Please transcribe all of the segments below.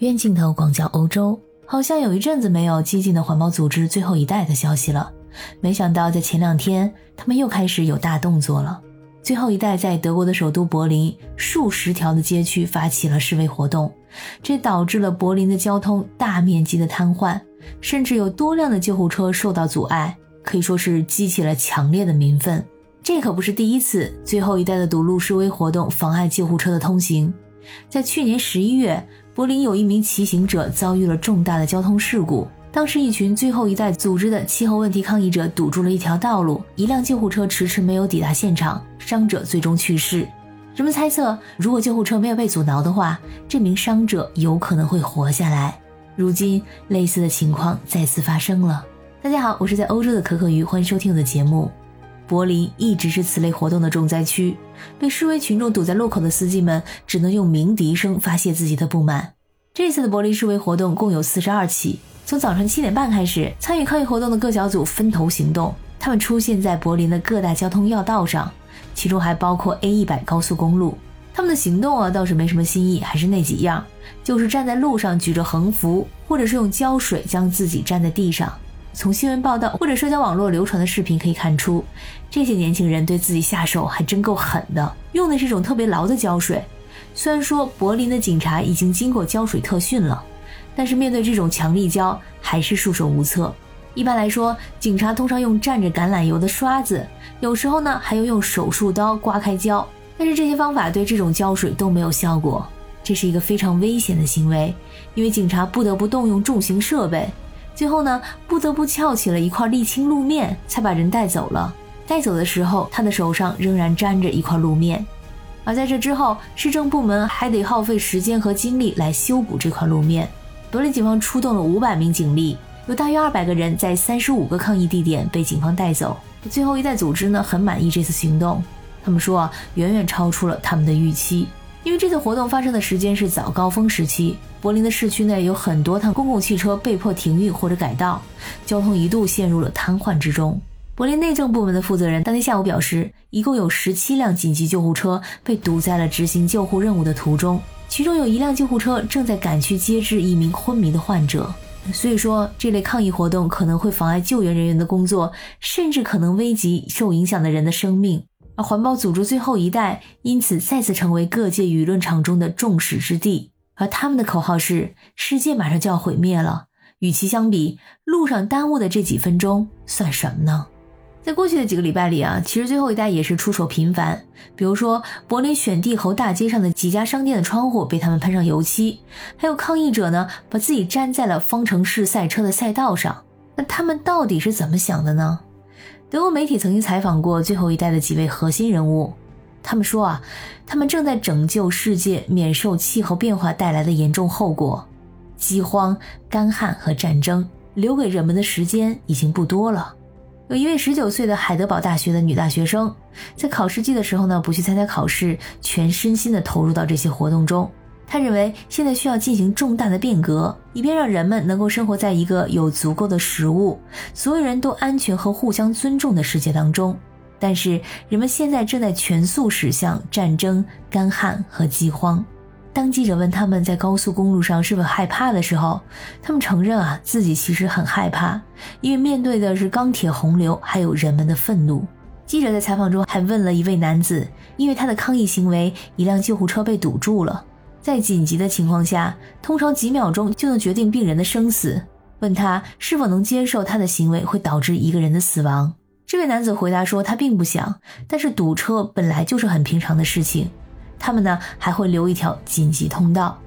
远镜头广角欧洲，好像有一阵子没有激进的环保组织最后一代的消息了。没想到在前两天，他们又开始有大动作了。最后一代在德国的首都柏林数十条的街区发起了示威活动，这导致了柏林的交通大面积的瘫痪，甚至有多辆的救护车受到阻碍，可以说是激起了强烈的民愤。这可不是第一次，最后一代的堵路示威活动妨碍救护车的通行。在去年十一月，柏林有一名骑行者遭遇了重大的交通事故。当时，一群最后一代组织的气候问题抗议者堵住了一条道路，一辆救护车迟迟没有抵达现场，伤者最终去世。人们猜测，如果救护车没有被阻挠的话，这名伤者有可能会活下来。如今，类似的情况再次发生了。大家好，我是在欧洲的可可鱼，欢迎收听我的节目。柏林一直是此类活动的重灾区，被示威群众堵在路口的司机们只能用鸣笛声发泄自己的不满。这次的柏林示威活动共有四十二起。从早晨七点半开始，参与抗议活动的各小组分头行动。他们出现在柏林的各大交通要道上，其中还包括 A 一百高速公路。他们的行动啊，倒是没什么新意，还是那几样，就是站在路上举着横幅，或者是用胶水将自己粘在地上。从新闻报道或者社交网络流传的视频可以看出，这些年轻人对自己下手还真够狠的，用的是一种特别牢的胶水。虽然说柏林的警察已经经过胶水特训了。但是面对这种强力胶，还是束手无策。一般来说，警察通常用蘸着橄榄油的刷子，有时候呢还要用手术刀刮开胶。但是这些方法对这种胶水都没有效果，这是一个非常危险的行为，因为警察不得不动用重型设备，最后呢不得不撬起了一块沥青路面，才把人带走了。带走的时候，他的手上仍然沾着一块路面。而在这之后，市政部门还得耗费时间和精力来修补这块路面。柏林警方出动了五百名警力，有大约二百个人在三十五个抗议地点被警方带走。最后一代组织呢很满意这次行动，他们说啊远远超出了他们的预期。因为这次活动发生的时间是早高峰时期，柏林的市区内有很多趟公共汽车被迫停运或者改道，交通一度陷入了瘫痪之中。柏林内政部门的负责人当天下午表示，一共有十七辆紧急救护车被堵在了执行救护任务的途中。其中有一辆救护车正在赶去接治一名昏迷的患者，所以说这类抗议活动可能会妨碍救援人员的工作，甚至可能危及受影响的人的生命。而环保组织最后一代因此再次成为各界舆论场中的众矢之的，而他们的口号是“世界马上就要毁灭了”。与其相比，路上耽误的这几分钟算什么呢？在过去的几个礼拜里啊，其实最后一代也是出手频繁。比如说，柏林选帝侯大街上的几家商店的窗户被他们喷上油漆，还有抗议者呢，把自己粘在了方程式赛车的赛道上。那他们到底是怎么想的呢？德国媒体曾经采访过最后一代的几位核心人物，他们说啊，他们正在拯救世界免受气候变化带来的严重后果，饥荒、干旱和战争，留给人们的时间已经不多了。有一位十九岁的海德堡大学的女大学生，在考试季的时候呢，不去参加考试，全身心的投入到这些活动中。她认为现在需要进行重大的变革，以便让人们能够生活在一个有足够的食物、所有人都安全和互相尊重的世界当中。但是人们现在正在全速驶向战争、干旱和饥荒。当记者问他们在高速公路上是否害怕的时候，他们承认啊自己其实很害怕，因为面对的是钢铁洪流，还有人们的愤怒。记者在采访中还问了一位男子，因为他的抗议行为，一辆救护车被堵住了，在紧急的情况下，通常几秒钟就能决定病人的生死。问他是否能接受他的行为会导致一个人的死亡，这位男子回答说他并不想，但是堵车本来就是很平常的事情。他们呢还会留一条紧急通道。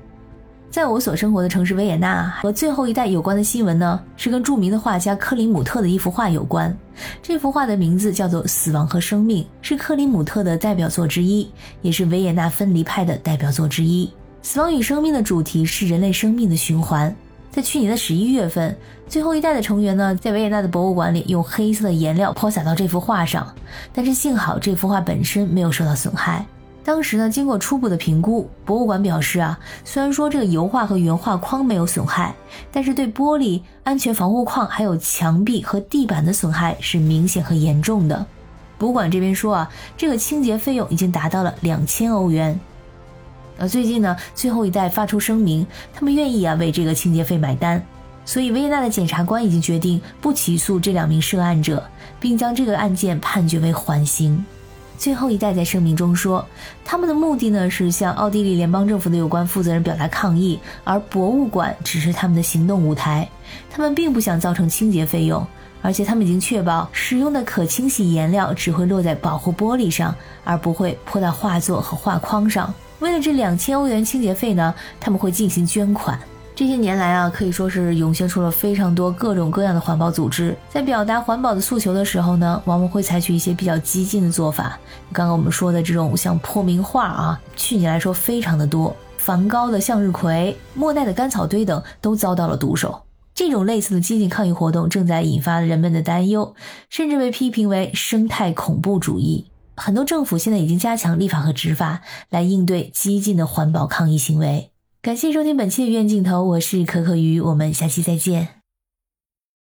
在我所生活的城市维也纳，和最后一代有关的新闻呢，是跟著名的画家克里姆特的一幅画有关。这幅画的名字叫做《死亡和生命》，是克里姆特的代表作之一，也是维也纳分离派的代表作之一。死亡与生命的主题是人类生命的循环。在去年的十一月份，最后一代的成员呢，在维也纳的博物馆里用黑色的颜料泼洒到这幅画上，但是幸好这幅画本身没有受到损害。当时呢，经过初步的评估，博物馆表示啊，虽然说这个油画和原画框没有损害，但是对玻璃、安全防护框还有墙壁和地板的损害是明显和严重的。博物馆这边说啊，这个清洁费用已经达到了两千欧元。那最近呢，最后一代发出声明，他们愿意啊为这个清洁费买单。所以维也纳的检察官已经决定不起诉这两名涉案者，并将这个案件判决为缓刑。最后一代在声明中说，他们的目的呢是向奥地利联邦政府的有关负责人表达抗议，而博物馆只是他们的行动舞台。他们并不想造成清洁费用，而且他们已经确保使用的可清洗颜料只会落在保护玻璃上，而不会泼到画作和画框上。为了这两千欧元清洁费呢，他们会进行捐款。这些年来啊，可以说是涌现出了非常多各种各样的环保组织，在表达环保的诉求的时候呢，往往会采取一些比较激进的做法。刚刚我们说的这种像破名画啊，去年来说非常的多，梵高的向日葵、莫奈的干草堆等都遭到了毒手。这种类似的激进抗议活动正在引发人们的担忧，甚至被批评为生态恐怖主义。很多政府现在已经加强立法和执法，来应对激进的环保抗议行为。感谢收听本期的院镜头，我是可可鱼，我们下期再见。